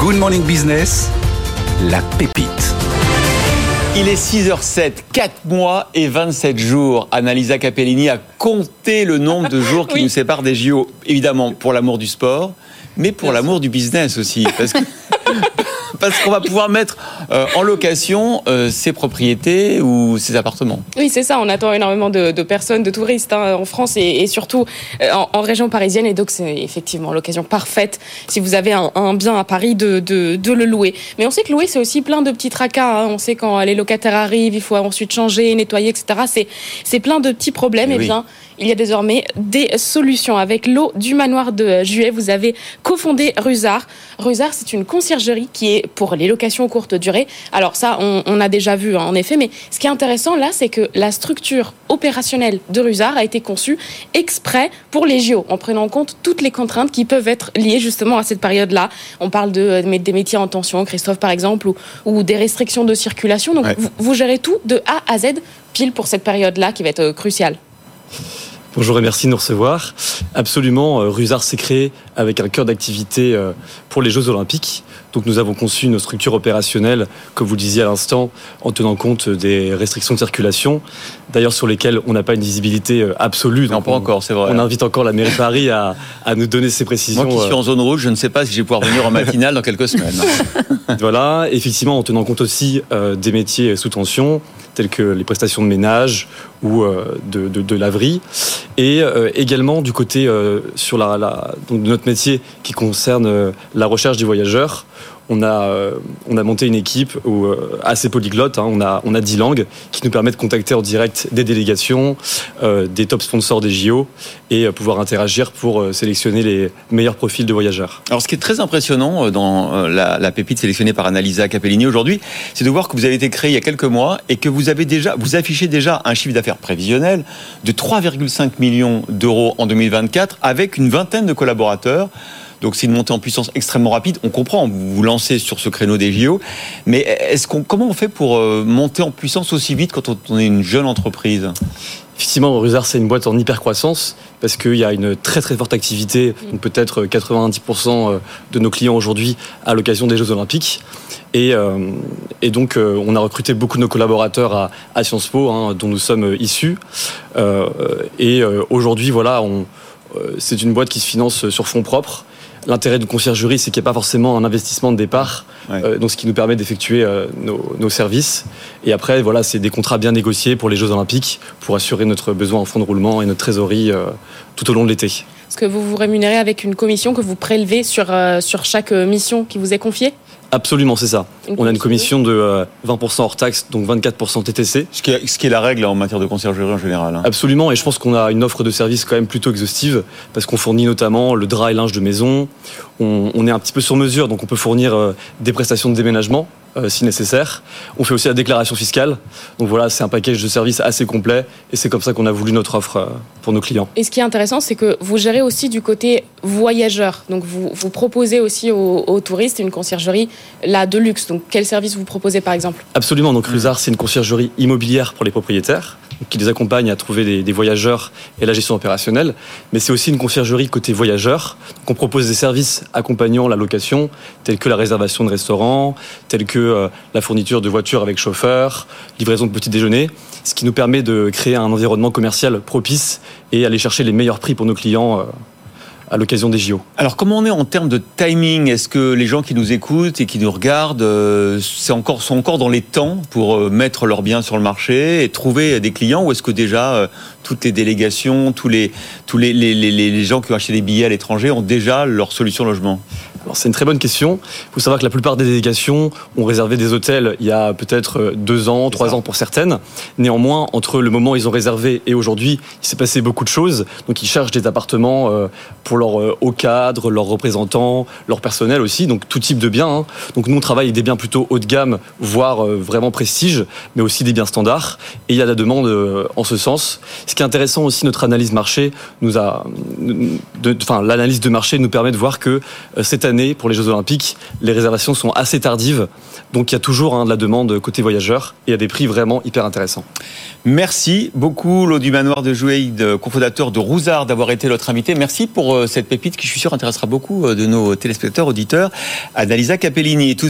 Good Morning Business, la pépite. Il est 6h07, 4 mois et 27 jours. Annalisa Capellini a compté le nombre de jours qui Oui. nous séparent des JO. Évidemment, pour l'amour du sport, mais pour l'amour du business aussi. Parce que- Parce qu'on va pouvoir mettre euh, en location euh, ses propriétés ou ses appartements. Oui, c'est ça. On attend énormément de, de personnes, de touristes hein, en France et, et surtout euh, en, en région parisienne. Et donc, c'est effectivement l'occasion parfaite, si vous avez un, un bien à Paris, de, de, de le louer. Mais on sait que louer, c'est aussi plein de petits tracas. hein. On sait quand les locataires arrivent, il faut ensuite changer, nettoyer, etc. C'est, plein de petits problèmes. Eh Et oui. bien, il y a désormais des solutions. Avec l'eau du manoir de Juillet, vous avez cofondé Rusard. Rusard, c'est une conciergerie qui est pour les locations courte durée. Alors ça, on, on a déjà vu hein, en effet, mais ce qui est intéressant là, c'est que la structure opérationnelle de Rusard a été conçue exprès pour les JO, en prenant en compte toutes les contraintes qui peuvent être liées justement à cette période-là. On parle de, euh, des métiers en tension, Christophe par exemple, ou, ou des restrictions de circulation. Donc Ouais. vous, vous gérez tout de A à Z, pile pour cette période-là qui va être euh, cruciale. Bonjour et merci de nous recevoir. Absolument, euh, Rusard s'est créé avec un cœur d'activité euh, pour les Jeux Olympiques. Donc nous avons conçu une structure opérationnelle, comme vous le disiez à l'instant, en tenant compte des restrictions de circulation, d'ailleurs sur lesquelles on n'a pas une visibilité euh, absolue. Non, pas on- encore, c'est vrai. On invite encore la mairie de Paris à, à nous donner ces précisions. Moi qui suis en zone rouge, je ne sais pas si je vais pouvoir venir en matinale dans quelques semaines. Voilà, effectivement, en tenant compte aussi des métiers sous tension, tels que les prestations de ménage ou de, de, de laverie, et euh, également du côté euh, sur la, de notre métier qui concerne euh, la recherche des voyageurs. On a, euh, on a monté une équipe euh, assez polyglotte, hein, on, a, on a 10 langues qui nous permettent de contacter en direct des délégations, euh, des top sponsors des JO et pouvoir interagir pour sélectionner les meilleurs profils de voyageurs. Alors, ce qui est très impressionnant dans la, la pépite sélectionnée par Annalisa Capellini aujourd'hui, c'est de voir que vous avez été créé il y a quelques mois et que vous avez déjà, vous affichez déjà un chiffre d'affaires prévisionnel de 3,5 millions d'euros en 2024 avec une vingtaine de collaborateurs. Donc c'est une montée en puissance extrêmement rapide. On comprend, vous vous lancez sur ce créneau des JO, mais est-ce qu'on, comment on fait pour euh, monter en puissance aussi vite quand on- est une jeune entreprise? Effectivement, Rusard, c'est une boîte en hyper croissance parce qu'il y a une très très forte activité, donc peut-être 90% de nos clients aujourd'hui à l'occasion des Jeux Olympiques. Et, euh, et donc, euh, on a recruté beaucoup de nos collaborateurs à, à Sciences Po, hein, dont nous sommes issus. Euh, et euh, aujourd'hui, voilà, on, euh, c'est une boîte qui se finance sur fonds propres. L'intérêt d'une conciergerie, c'est qu'il n'y a pas forcément un investissement de départ, Ouais. euh, donc ce qui nous permet d'effectuer euh, nos, nos services. Et après, voilà, c'est des contrats bien négociés pour les Jeux Olympiques, pour assurer notre besoin en fonds de roulement et notre trésorerie euh, tout au long de l'été. Est-ce que vous vous rémunérez avec une commission que vous prélevez sur, euh, sur chaque mission qui vous est confiée? Absolument, c'est ça. On a une commission de euh, 20% hors taxe, donc 24% TTC. ce qui, est, ce qui est la règle en matière de conciergerie en général. hein. Absolument, et je pense qu'on a une offre de service quand même plutôt exhaustive, parce qu'on fournit notamment le drap et linge de maison, on, on est un petit peu sur mesure, donc on peut fournir euh, des prestations de déménagement euh, si nécessaire. On fait aussi la déclaration fiscale, donc voilà, c'est un package de services assez complet, et c'est comme ça qu'on a voulu notre offre euh, pour nos clients. Et ce qui est intéressant, c'est que vous gérez aussi du côté voyageur. Donc vous, vous proposez aussi aux, aux touristes une conciergerie là de luxe. Donc quel service vous proposez par exemple Absolument. Donc, Rusard, c'est une conciergerie immobilière pour les propriétaires, donc, qui les accompagne à trouver des, voyageurs et la gestion opérationnelle. Mais c'est aussi une conciergerie côté voyageurs. Donc, on propose des services accompagnant la location, tels que la réservation de restaurants, tels que euh, la fourniture de voitures avec chauffeur, livraison de petits déjeuners, ce qui nous permet de créer un environnement commercial propice et aller chercher les meilleurs prix pour nos clients euh, à l'occasion des JO. Alors, comment on est en termes de timing? Est-ce que les gens qui nous écoutent et qui nous regardent euh, sont encore dans les temps pour euh, mettre leurs biens sur le marché et trouver des clients? Ou est-ce que déjà euh, toutes les délégations, tous, les, les, gens qui ont acheté des billets à l'étranger ont déjà leur solution logement? C'est une très bonne question. Il faut savoir que la plupart des délégations ont réservé des hôtels il y a peut-être euh, deux ans, trois ans pour certaines. Néanmoins, entre le moment où ils ont réservé et aujourd'hui, il s'est passé beaucoup de choses. Donc, ils cherchent des appartements euh, pour leur euh, haut cadre, leurs représentants, leur personnel aussi, donc tout type de biens. hein. Donc, nous, on travaille avec des biens plutôt haut de gamme, voire vraiment prestige, mais aussi des biens standards. Et il y a de la demande en ce sens. Ce qui est intéressant aussi, notre analyse marché nous a, de- enfin, l'analyse de marché nous permet de voir que cette année, pour les Jeux Olympiques, les réservations sont assez tardives. Donc il y a toujours hein, de la demande côté voyageurs et à des prix vraiment hyper intéressants. Merci beaucoup, Lô du Manoir de Jouaïd, cofondateur de Rousard, d'avoir été notre invité. Merci pour euh, cette pépite qui, je suis sûr, intéressera beaucoup euh, de nos téléspectateurs, auditeurs. Annalisa Capellini.